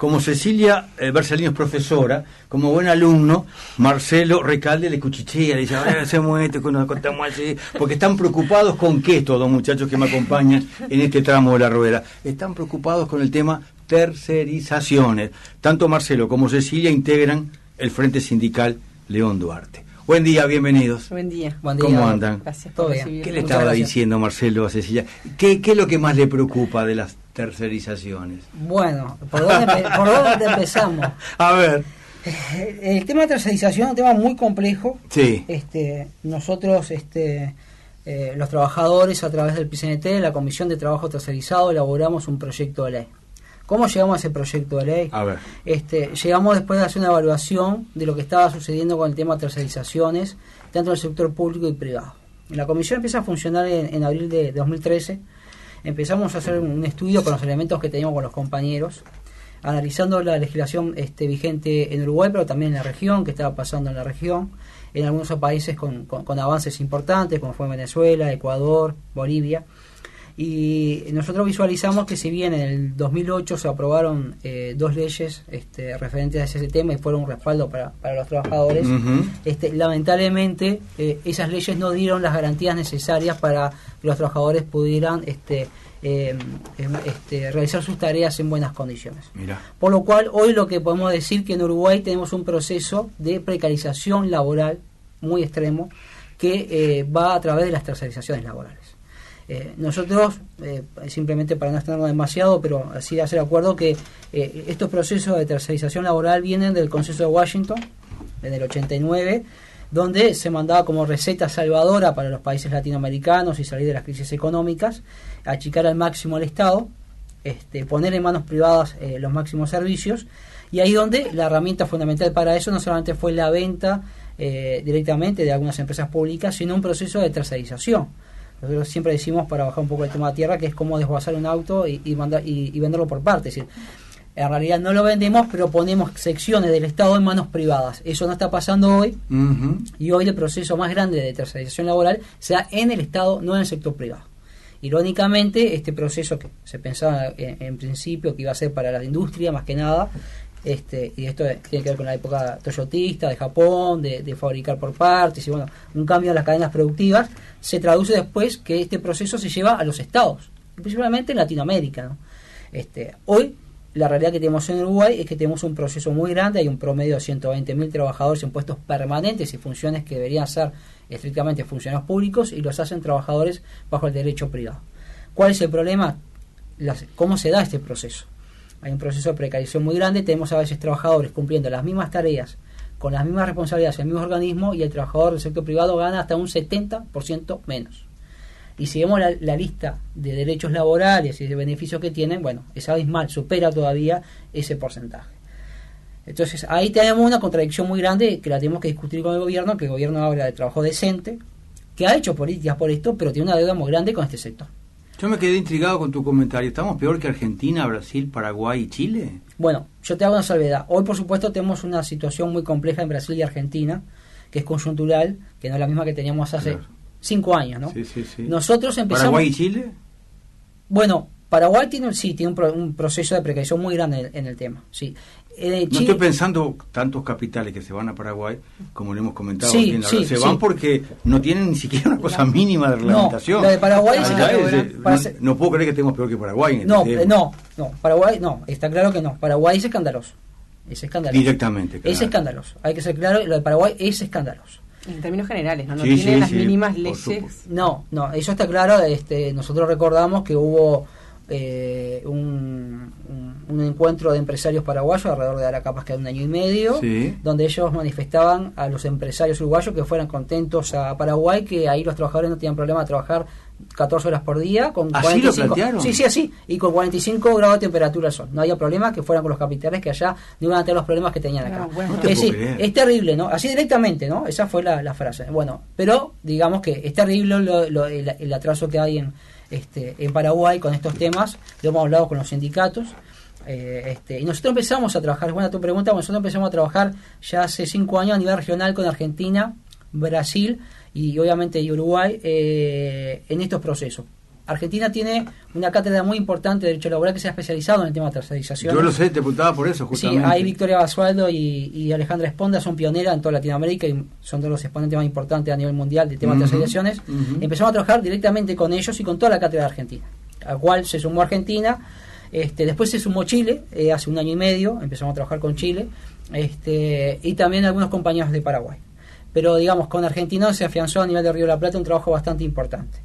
como Cecilia eh, Bersalino es profesora, como buen alumno, Marcelo Recalde le cuchichea, le dice, a ver, hacemos esto, que nos contamos así, porque están preocupados con qué estos dos muchachos que me acompañan en este tramo de la rueda. Están preocupados con el tema tercerizaciones. Tanto Marcelo como Cecilia integran el Frente Sindical León Duarte. Buen día, bienvenidos. Buen día. ¿Cómo andan? Gracias por ¿Qué le estaba diciendo Marcelo a Cecilia? ¿Qué, ¿Qué es lo que más le preocupa de las tercerizaciones? Bueno, ¿por dónde, empezamos? A ver. Eh, el tema de tercerización es un tema muy complejo. Sí. Este, nosotros, este, eh, los trabajadores, a través del PCNT, la Comisión de Trabajo Tercerizado, elaboramos un proyecto de ley. ¿Cómo llegamos a ese proyecto de ley? A ver. Este, llegamos después de hacer una evaluación de lo que estaba sucediendo con el tema de tercerizaciones, tanto en el sector público y privado. La comisión empieza a funcionar en, en abril de 2013 empezamos a hacer un estudio con los elementos que teníamos con los compañeros, analizando la legislación este, vigente en Uruguay, pero también en la región, que estaba pasando en la región, en algunos países con, con avances importantes, como fue Venezuela, Ecuador, Bolivia. Y nosotros visualizamos que si bien en el 2008 se aprobaron eh, dos leyes este, referentes a ese tema y fueron un respaldo para, para los trabajadores, este, lamentablemente eh, esas leyes no dieron las garantías necesarias para que los trabajadores pudieran este, em, em, este, realizar sus tareas en buenas condiciones. Por lo cual, hoy lo que podemos decir que en Uruguay tenemos un proceso de precarización laboral muy extremo que eh, va a través de las tercerizaciones laborales. Eh, nosotros, eh, simplemente para no extendernos demasiado, pero así hacer acuerdo que eh, estos procesos de tercerización laboral vienen del Consenso de Washington, en el 89, donde se mandaba como receta salvadora para los países latinoamericanos y salir de las crisis económicas, achicar al máximo al Estado, este, poner en manos privadas los máximos servicios, y ahí donde la herramienta fundamental para eso no solamente fue la venta directamente de algunas empresas públicas, sino un proceso de tercerización nosotros siempre decimos, para bajar un poco el tema de tierra, que es como desguazar un auto y, y, mandar, y, venderlo por partes. Es decir, en realidad no lo vendemos, pero ponemos secciones del Estado en manos privadas. Eso no está pasando hoy. Y hoy el proceso más grande de tercerización laboral se da en el Estado, no en el sector privado. Irónicamente, este proceso que se pensaba en, principio que iba a ser para la industria más que nada, este, y esto tiene que ver con la época toyotista de Japón, de, fabricar por partes, y bueno, un cambio en las cadenas productivas, se traduce después que este proceso se lleva a los estados, principalmente en Latinoamérica. Este, hoy, la realidad que tenemos en Uruguay es que tenemos un proceso muy grande, hay un promedio de 120.000 trabajadores en puestos permanentes y funciones que deberían ser estrictamente funcionarios públicos y los hacen trabajadores bajo el derecho privado. ¿Cuál es el problema? ¿Cómo se da este proceso? Hay un proceso de precarización muy grande, tenemos a veces trabajadores cumpliendo las mismas tareas, con las mismas responsabilidades el mismo organismo y el trabajador del sector privado gana hasta un 70% menos. Y si vemos la, lista de derechos laborales y de beneficios que tienen, bueno, es abismal, supera todavía ese porcentaje. Entonces ahí tenemos una contradicción muy grande que la tenemos que discutir con el gobierno, que el gobierno habla de trabajo decente, que ha hecho políticas por esto, pero tiene una deuda muy grande con este sector. Yo me quedé intrigado con tu comentario. ¿Estamos peor que Argentina, Brasil, Paraguay y Chile? Bueno, yo te hago una salvedad. Hoy, por supuesto, tenemos una situación muy compleja en Brasil y Argentina, que es conjuntural, que no es la misma que teníamos hace cinco años, ¿no? Sí, sí, sí. Nosotros empezamos... ¿Paraguay y Chile? Bueno, Paraguay tiene, sí, tiene un, proceso de precarización muy grande en el, tema. Sí. Eh, no estoy pensando tantos capitales que se van a Paraguay, como le hemos comentado. se van porque no tienen ni siquiera una cosa mínima de reglamentación. No, de Paraguay no, puedo creer que estemos peor que Paraguay. Este no, no, no, Paraguay no, está claro que no. Paraguay es escandaloso. Es escandaloso. Directamente. Es escandaloso. Hay que ser claro, lo de Paraguay es escandaloso. En términos generales, ¿no? No tiene las mínimas leyes. No, no, eso está claro. Este, nosotros recordamos que hubo eh, un, un, encuentro de empresarios paraguayos alrededor de ahora capaz que un año y medio, donde ellos manifestaban a los empresarios uruguayos que fueran contentos a Paraguay, que ahí los trabajadores no tenían problema de trabajar 14 horas por día con ¿Así 45 sí sí así y con 45 grados de temperatura al sol. No había problema que fueran con los capitales que allá no iban a tener los problemas que tenían acá. Es, es, terrible no así directamente no esa fue la, frase. Bueno pero digamos que es terrible el, atraso que hay en este, en Paraguay con estos temas, lo hemos hablado con los sindicatos. Eh, este, y nosotros empezamos a trabajar, buena tu pregunta, nosotros empezamos a trabajar ya hace cinco años a nivel regional con Argentina, Brasil y obviamente Uruguay eh, en estos procesos. Argentina tiene una cátedra muy importante de Derecho Laboral que se ha especializado en el tema de tercerización. Yo lo sé, te preguntaba por eso, justamente. Sí, ahí Victoria Basualdo y, Alejandra Esponda son pioneras en toda Latinoamérica y son de los exponentes más importantes a nivel mundial del tema de tercerizaciones. Empezamos a trabajar directamente con ellos y con toda la cátedra de Argentina, al cual se sumó Argentina. Este, después se sumó Chile, eh, hace un año y medio, empezamos a trabajar con Chile, este, y también algunos compañeros de Paraguay. Pero digamos, con Argentina se afianzó a nivel de Río de la Plata un trabajo bastante importante.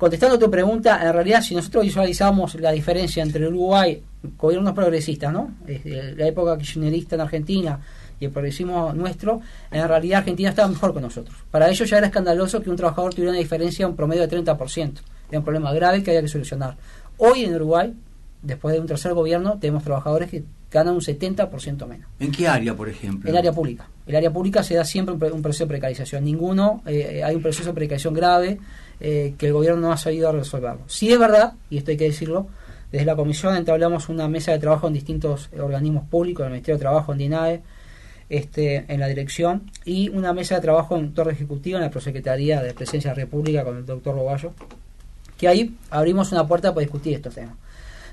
Contestando tu pregunta, en realidad si nosotros visualizamos la diferencia entre Uruguay, gobiernos progresistas, ¿no? la época kirchnerista en Argentina y el progresismo nuestro, en realidad Argentina estaba mejor que nosotros. Para ellos ya era escandaloso que un trabajador tuviera una diferencia, un promedio de 30%. Era un problema grave que había que solucionar. Hoy en Uruguay, después de un tercer gobierno, tenemos trabajadores que ganan un 70% menos. ¿En qué área, por ejemplo? En área pública. El área pública se da siempre un, proceso de precarización. Ninguno, eh, hay un proceso de precarización grave eh, que el gobierno no ha sabido resolverlo. Sí es verdad, y esto hay que decirlo, desde la comisión entablamos una mesa de trabajo en distintos organismos públicos, en el Ministerio de Trabajo, en DINAE, este, en la dirección, y una mesa de trabajo en Torre Ejecutiva, en la Prosecretaría de Presidencia de la República, con el doctor Roballo, que ahí abrimos una puerta para discutir estos temas.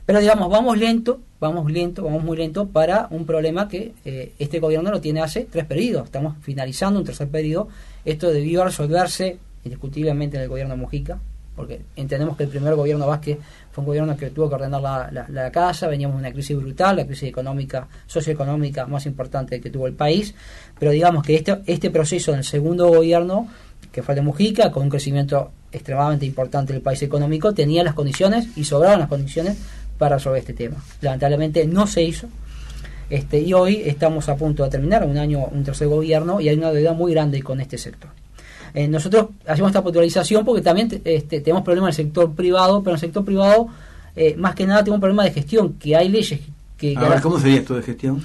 Pero digamos, vamos lento, vamos lento, vamos muy lento para un problema que eh, este gobierno lo tiene hace tres periodos. Estamos finalizando un tercer periodo. Esto debió resolverse indiscutiblemente en el gobierno de Mujica, porque entendemos que el primer gobierno Vázquez fue un gobierno que tuvo que ordenar la, casa, veníamos de una crisis brutal, la crisis económica, socioeconómica más importante que tuvo el país, pero digamos que este, este proceso del segundo gobierno, que fue el de Mujica, con un crecimiento extremadamente importante del país económico, tenía las condiciones y sobraban las condiciones para resolver este tema. Lamentablemente no se hizo. Este, y hoy estamos a punto de terminar un año, un tercer gobierno, y hay una deuda muy grande con este sector. Eh, nosotros hacemos esta puntualización porque también este, tenemos problemas en el sector privado, pero en el sector privado, eh, más que nada, tenemos un problema de gestión, que hay leyes que... A ver, ¿cómo sería esto de gestión?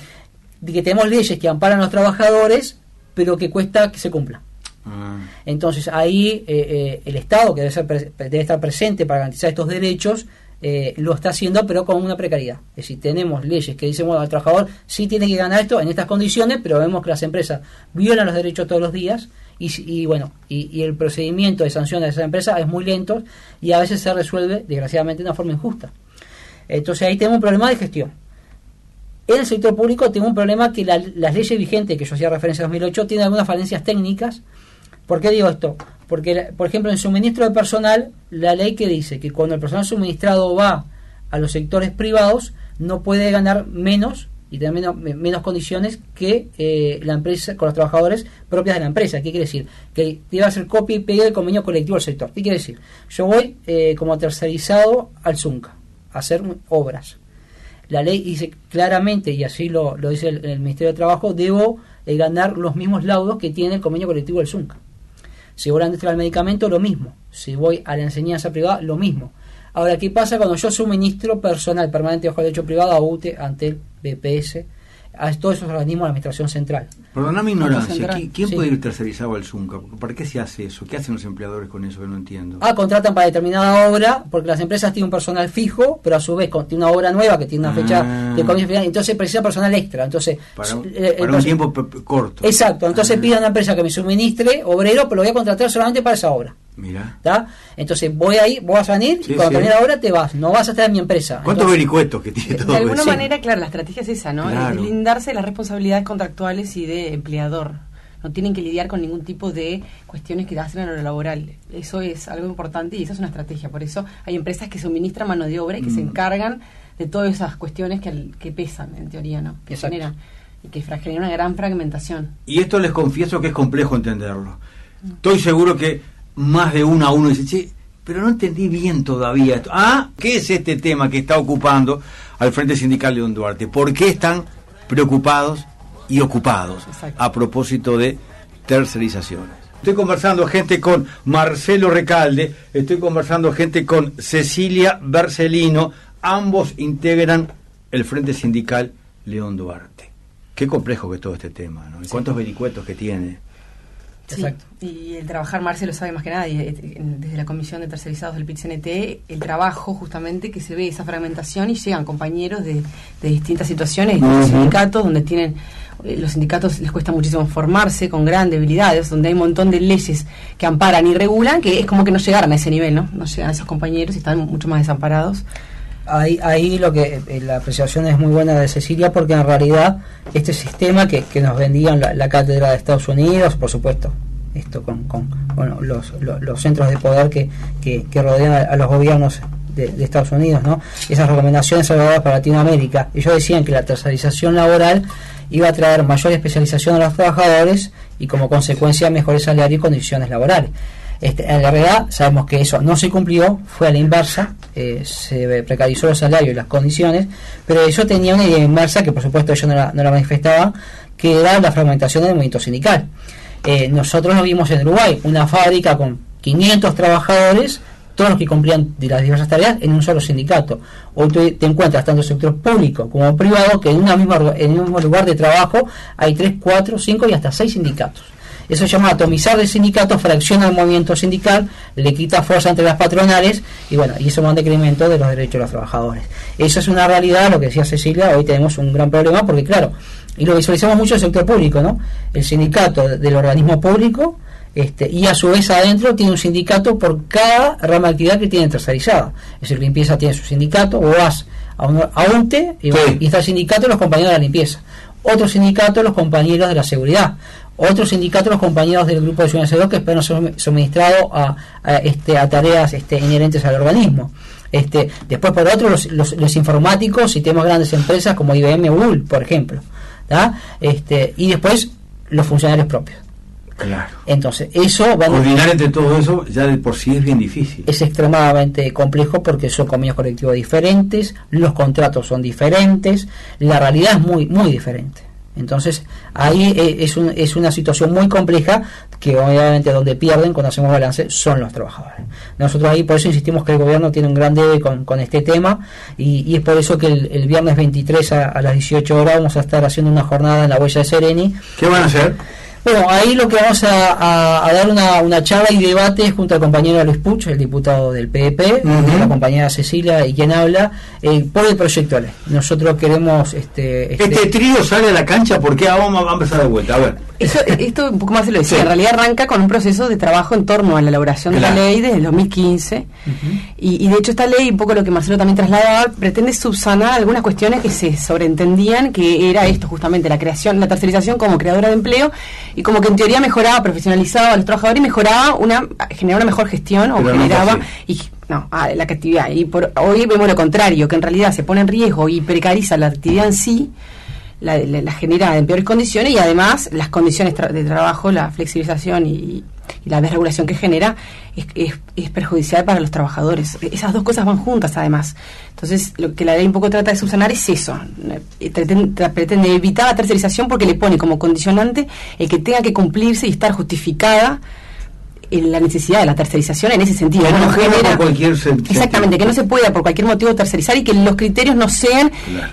De que tenemos leyes que amparan a los trabajadores, pero que cuesta que se cumplan. Ah. Entonces ahí eh, el Estado, que debe, ser, debe estar presente para garantizar estos derechos, eh, lo está haciendo, pero con una precariedad. Es decir, tenemos leyes que dicen, bueno, el trabajador sí tiene que ganar esto en estas condiciones, pero vemos que las empresas violan los derechos todos los días y, bueno, y, el procedimiento de sanción de esas empresas es muy lento y a veces se resuelve, desgraciadamente, de una forma injusta. Entonces ahí tenemos un problema de gestión. En el sector público tenemos un problema que las leyes vigentes, que yo hacía referencia en 2008, tienen algunas falencias técnicas. ¿Por qué digo esto? Porque, por ejemplo, en suministro de personal, la ley que dice que cuando el personal suministrado va a los sectores privados, no puede ganar menos y tener menos, condiciones que eh, la empresa con los trabajadores propias de la empresa. ¿Qué quiere decir? Que debe hacer copia y pega del convenio colectivo del sector. ¿Qué quiere decir? Yo voy eh, como tercerizado al ZUNCA a hacer obras. La ley dice claramente, y así lo, dice el, Ministerio de Trabajo, debo eh, ganar los mismos laudos que tiene el convenio colectivo del ZUNCA. Si voy a la industria del medicamento, lo mismo. Si voy a la enseñanza privada, lo mismo. Ahora, ¿qué pasa cuando yo suministro personal permanente bajo derecho privado a UTE, ante el BPS, a todos esos organismos de la Administración Central. Perdóname ignorancia, ¿quién puede ir tercerizado al ZUNCA? ¿Para qué se hace eso? ¿Qué hacen los empleadores con eso que no entiendo? Ah, contratan para determinada obra, porque las empresas tienen un personal fijo, pero a su vez tiene una obra nueva que tiene una fecha ah. de comienzo final, entonces precisa personal extra. Entonces, para, un tiempo corto. Exacto, entonces ah. pide a una empresa que me suministre obrero, pero lo voy a contratar solamente para esa obra. Mira. Entonces voy ahí, vas a venir y cuando termine la hora te vas, no vas a estar en mi empresa. ¿Cuántos vericuetos que tiene todo De alguna manera, claro, la estrategia es esa, ¿no? Es blindarse las responsabilidades contractuales y de empleador. No tienen que lidiar con ningún tipo de cuestiones que hacen en lo laboral. Eso es algo importante y esa es una estrategia. Por eso hay empresas que suministran mano de obra y que se mm. encargan de todas esas cuestiones que, que pesan, en teoría, ¿no? Que generan y que generan una gran fragmentación. Y esto les confieso que es complejo entenderlo. Estoy seguro que más de uno a uno dice, che, pero no entendí bien todavía esto. Ah, ¿qué es este tema que está ocupando al Frente Sindical Don Duarte? ¿Por qué están preocupados y ocupados a propósito de tercerizaciones? Estoy conversando gente con Marcelo Recalde, estoy conversando gente con Cecilia Bercelino, ambos integran el Frente Sindical León Duarte. Qué complejo que es todo este tema, ¿no? ¿Y cuántos vericuetos que tiene? Exacto. Y el trabajar, Marce lo sabe más que nadie, desde la Comisión de Tercerizados del PIT-CNT, el trabajo justamente que se ve esa fragmentación y llegan compañeros de, distintas situaciones, de sindicatos donde tienen eh, los sindicatos les cuesta muchísimo formarse con grandes debilidades, donde hay un montón de leyes que amparan y regulan, que es como que no llegaran a ese nivel, ¿no? No llegan a esos compañeros y están mucho más desamparados. Ahí, ahí lo que eh, la apreciación es muy buena de Cecilia porque en realidad este sistema que, que nos vendían la, cátedra de Estados Unidos, por supuesto, esto con, con los, los, centros de poder que, que, rodean a, los gobiernos de, Estados Unidos, ¿no? Esas recomendaciones salvadoras para Latinoamérica. Ellos decían que la tercerización laboral iba a traer mayor especialización a los trabajadores y como consecuencia mejores salarios y condiciones laborales. Este, en realidad sabemos que eso no se cumplió, fue a la inversa, eh, se precarizó los salarios y las condiciones, pero eso tenía una idea inversa que por supuesto ellos no la, no la manifestaban, que era la fragmentación del movimiento sindical. Eh, nosotros lo vimos en Uruguay, una fábrica con 500 trabajadores, todos los que cumplían las diversas tareas en un solo sindicato. Hoy te encuentras tanto el sector público como privado que en, una en un mismo lugar de trabajo hay 3, 4, 5 y hasta 6 sindicatos. Eso se llama atomizar el sindicato, fracciona el movimiento sindical, le quita fuerza entre las patronales y bueno, y eso va un decremento de los derechos de los trabajadores. Eso es una realidad, lo que decía Cecilia, hoy tenemos un gran problema porque claro, y lo visualizamos mucho en el sector público, ¿no? El sindicato del organismo público este, y a su vez adentro tiene un sindicato por cada rama de actividad que tiene tercerizada. Es decir, limpieza tiene su sindicato, o vas a un, a UNTE y, y, está el sindicato de los compañeros de la limpieza. Otro sindicato los compañeros de la seguridad otros sindicatos, los compañeros del grupo de ciudadanos que esperan ser suministrados a, este, a tareas este, inherentes al organismo. Este, después, por otro, los, los, informáticos y temas grandes empresas como IBM o por ejemplo. Este, y después, los funcionarios propios. Claro. Entonces, eso va Coordinar entre todo eso ya de por sí es bien difícil. Es extremadamente complejo porque son convenios colectivos diferentes, los contratos son diferentes, la realidad es muy, muy diferente. Entonces, ahí eh, es, un, es una situación muy compleja que obviamente donde pierden cuando hacemos balance son los trabajadores. Nosotros ahí por eso insistimos que el gobierno tiene un gran debe con, este tema y, es por eso que el, viernes 23 a, a, las 18 horas vamos a estar haciendo una jornada en la huella de Sereni. ¿Qué van a hacer? Bueno, ahí lo que vamos a, dar una, una, charla y debate junto al compañero Luis Puch, el diputado del PEP, la compañera Cecilia y quien habla, eh, por el proyecto de ley. Nosotros queremos... Este, este, este, trío sale a la cancha, porque vamos a empezar de vuelta? A ver. Esto un poco más se lo decía, en realidad arranca con un proceso de trabajo en torno a la elaboración de la ley desde el 2015 y, de hecho esta ley, un poco lo que Marcelo también trasladaba, pretende subsanar algunas cuestiones que se sobreentendían que era esto justamente, la creación, la tercerización como creadora de empleo y como que en teoría mejoraba, profesionalizaba a los trabajadores y mejoraba una, generaba una mejor gestión o generaba... y no, la actividad. Y por, hoy vemos lo contrario, que en realidad se pone en riesgo y precariza la actividad en sí la, genera en peores condiciones y además las condiciones de trabajo, la flexibilización y, la desregulación que genera es, es, perjudicial para los trabajadores. Esas dos cosas van juntas además. Entonces, lo que la ley un poco trata de subsanar es eso. Eh, pretende evitar la tercerización porque le pone como condicionante el que tenga que cumplirse y estar justificada la necesidad de la tercerización en ese sentido. no genera, cualquier exactamente, que no se pueda por cualquier motivo tercerizar y que los criterios no sean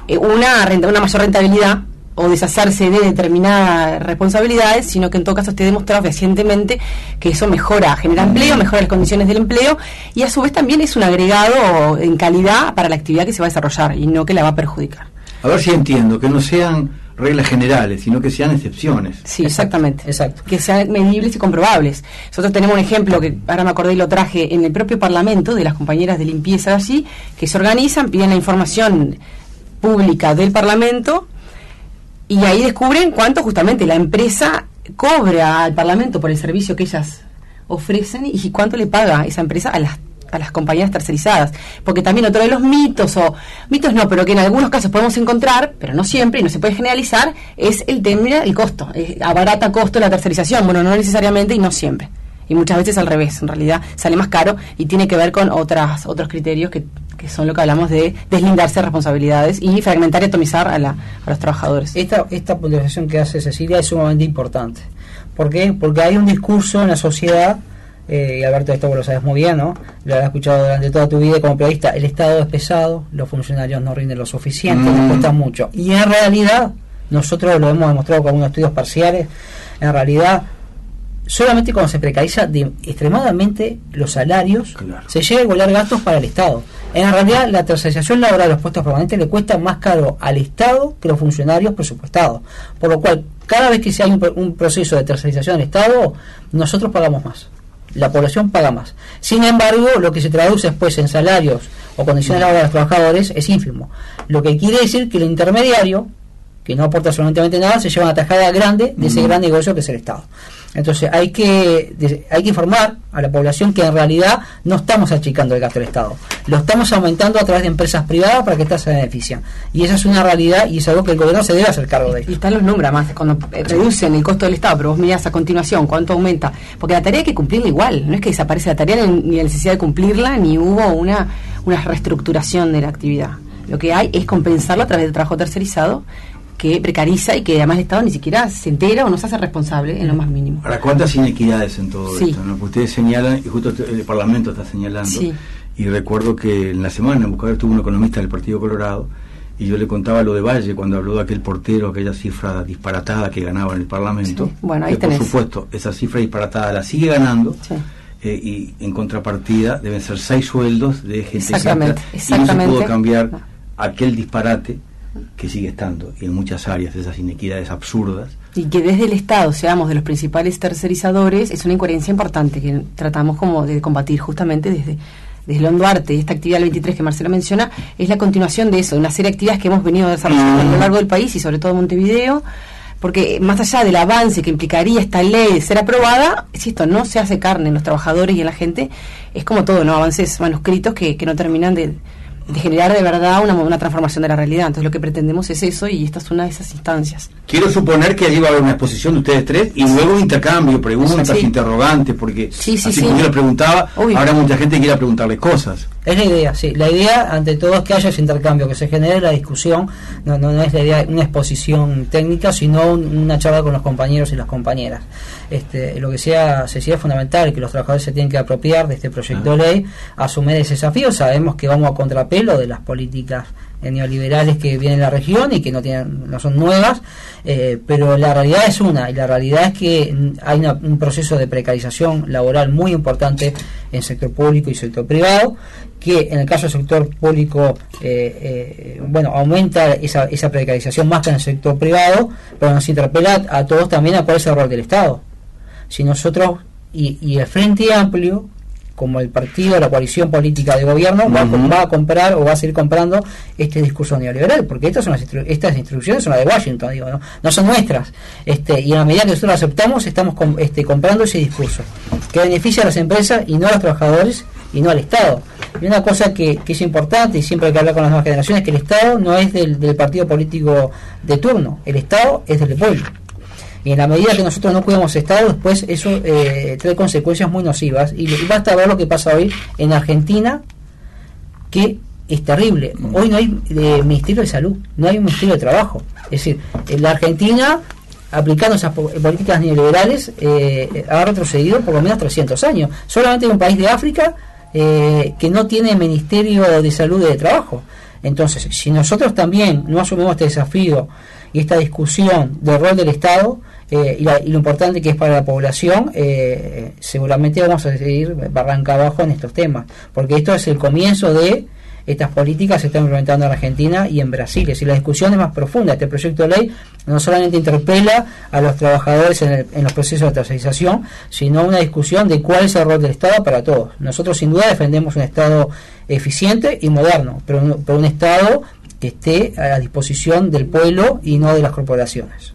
eh, una, renta, una mayor rentabilidad o deshacerse de determinadas responsabilidades, sino que en todo caso esté demostrado recientemente que eso mejora, genera empleo, mejora las condiciones del empleo y a su vez también es un agregado en calidad para la actividad que se va a desarrollar y no que la va a perjudicar. A ver si entiendo, que no sean reglas generales, sino que sean excepciones. Sí, exactamente. Exacto. Que sean medibles y comprobables. Nosotros tenemos un ejemplo que ahora me acordé y lo traje en el propio Parlamento de las compañeras de limpieza allí, que se organizan, piden la información pública del Parlamento y ahí descubren cuánto justamente la empresa cobra al Parlamento por el servicio que ellas ofrecen y cuánto le paga esa empresa a las a las compañías tercerizadas. Porque también otro de los mitos, o mitos no, pero que en algunos casos podemos encontrar, pero no siempre y no se puede generalizar, es el tema del costo. a barata costo la tercerización. Bueno, no necesariamente y no siempre. Y muchas veces al revés, en realidad sale más caro y tiene que ver con otras, otros criterios que, que son lo que hablamos de deslindarse de responsabilidades y fragmentar y atomizar a, la, a los trabajadores. Esta, esta puntualización que hace Cecilia es sumamente importante. ¿Por qué? Porque hay un discurso en la sociedad eh, y Alberto, esto vos lo sabes muy bien, ¿no? Lo has escuchado durante toda tu vida como periodista. El Estado es pesado, los funcionarios no rinden lo suficiente, les mm. cuesta mucho. Y en realidad, nosotros lo hemos demostrado con algunos estudios parciales, en realidad, solamente cuando se precariza de extremadamente los salarios, se llega a igualar gastos para el Estado. En realidad, la tercerización laboral de los puestos permanentes le cuesta más caro al Estado que los funcionarios presupuestados. Por lo cual, cada vez que se hay un, proceso de tercerización del Estado, nosotros pagamos más. La población paga más. Sin embargo, lo que se traduce después en salarios o condiciones laborales de los trabajadores es ínfimo. Lo que quiere decir que el intermediario, que no aporta absolutamente nada, se lleva una tajada grande de ese gran negocio que es el Estado. Entonces hay que, hay que informar a la población que en realidad no estamos achicando el gasto del Estado, lo estamos aumentando a través de empresas privadas para que éstas se beneficien. Y esa es una realidad y es algo que el gobierno se debe hacer cargo de. Y están los números, más cuando reducen el costo del Estado, pero vos mirás a continuación cuánto aumenta, porque la tarea hay que cumplirla igual, no es que desaparece la tarea ni la necesidad de cumplirla, ni hubo una, una reestructuración de la actividad. Lo que hay es compensarlo a través del trabajo tercerizado que precariza y que además el Estado ni siquiera se entera o no se hace responsable en lo más mínimo. Ahora, ¿cuántas inequidades en todo esto? Ustedes señalan, y justo el Parlamento está señalando, y recuerdo que en la semana en Buscador tuvo un economista del Partido Colorado, y yo le contaba lo de Valle cuando habló de aquel portero, aquella cifra disparatada que ganaba en el Parlamento. Bueno, ahí Por supuesto, esa cifra disparatada la sigue ganando. Eh, y en contrapartida deben ser seis sueldos de gente exactamente, exactamente. y no se pudo cambiar aquel disparate que sigue estando y en muchas áreas esas inequidades absurdas. Y que desde el Estado seamos de los principales tercerizadores es una incoherencia importante que tratamos como de combatir justamente desde desde Londuarte, esta actividad del 23 que Marcelo menciona, es la continuación de eso, de una serie de actividades que hemos venido desarrollando a lo largo del país y sobre todo Montevideo, porque más allá del avance que implicaría esta ley ser aprobada, si esto no se hace carne en los trabajadores y en la gente, es como todo, ¿no? Avances manuscritos que, que no terminan de, de generar de verdad una, una transformación de la realidad. Entonces lo que pretendemos es eso y esta es una de esas instancias. Quiero suponer que allí va a haber una exposición de ustedes tres y luego un intercambio, preguntas, interrogantes, porque sí, sí, así como yo le preguntaba, habrá mucha gente que quiera preguntarle cosas. Es la idea, sí. La idea, ante todo, es que haya ese intercambio, que se genere la discusión. No, no, es la idea una exposición técnica, sino una charla con los compañeros y las compañeras. Este, lo que sea, se sigue fundamental, que los trabajadores se tienen que apropiar de este proyecto de ley, asumir ese desafío. Sabemos que vamos a contrapelo de las políticas neoliberales que vienen en la región y que no tienen no son nuevas eh, pero la realidad es una y la realidad es que hay un proceso de precarización laboral muy importante en sector público y sector privado que en el caso del sector público, eh, eh, bueno, aumenta esa, esa precarización más que en el sector privado, pero nos interpela a todos también a cuál es el rol del Estado. Si nosotros, y, y el Frente Amplio, como el partido, la coalición política de gobierno, va, a comprar o va a seguir comprando este discurso neoliberal, porque estas son las estas instrucciones son las de Washington, digo, ¿no? no son nuestras. Este, y a medida que nosotros lo aceptamos, estamos este, comprando ese discurso, que beneficia a las empresas y no a los trabajadores y no al Estado. Y una cosa que, es importante, y siempre hay que hablar con las nuevas generaciones, es que el Estado no es del, partido político de turno, el Estado es del pueblo. Y en la medida que nosotros no cuidamos Estado, después eso eh, trae consecuencias muy nocivas. Y, basta ver lo que pasa hoy en Argentina, que es terrible. Hoy no hay eh, Ministerio de Salud, no hay un Ministerio de Trabajo. Es decir, en la Argentina aplicando esas políticas neoliberales eh, ha retrocedido por lo menos 300 años. Solamente en un país de África eh, que no tiene Ministerio de Salud y de Trabajo. Entonces, si nosotros también no asumimos este desafío y esta discusión del rol del Estado eh, y, lo importante que es para la población, eh, seguramente vamos a seguir barranca abajo en estos temas, porque esto es el comienzo de estas políticas se están implementando en Argentina y en Brasil. Es la discusión es más profunda. Este proyecto de ley no solamente interpela a los trabajadores en, los procesos de tercerización, sino una discusión de cuál es el rol del Estado para todos. Nosotros sin duda defendemos un Estado eficiente y moderno, pero un, un Estado que esté a la disposición del pueblo y no de las corporaciones.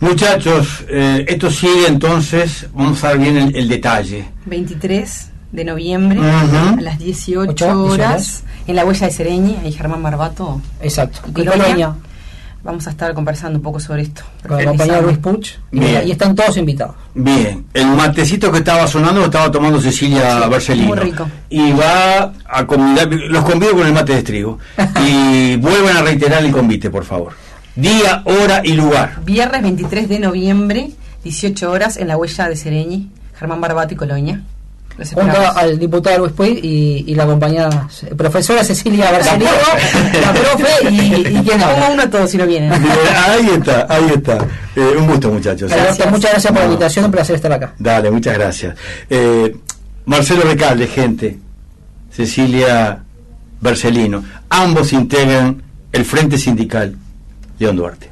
Muchachos, eh, esto sigue entonces, vamos a ver bien el, el detalle. 23 de noviembre a las 18 horas en la huella de Sereñi, ahí Germán Marbato. Exacto. Y Colonia. Vamos a estar conversando un poco sobre esto. Con el compañero Luis Puch. Y, están todos invitados. Bien. El matecito que estaba sonando lo estaba tomando Cecilia Barcelino. Muy rico. Y va a convidar, los convido con el mate de trigo. y vuelven a reiterar el convite, por favor. Día, hora y lugar. Viernes 23 de noviembre, 18 horas, en la huella de Sereñi, Germán Barbato y Colonia junto al diputado Luis Puig y, la compañera profesora Cecilia Barcelino, la profe y, y quien habla. uno a todos si no vienen. ahí está, ahí está. Eh, un gusto, muchachos. Muchas gracias por la invitación, un placer estar acá. Dale, muchas gracias. Eh, Marcelo Recalde, gente. Cecilia Bercelino. Ambos integran el Frente Sindical León Duarte.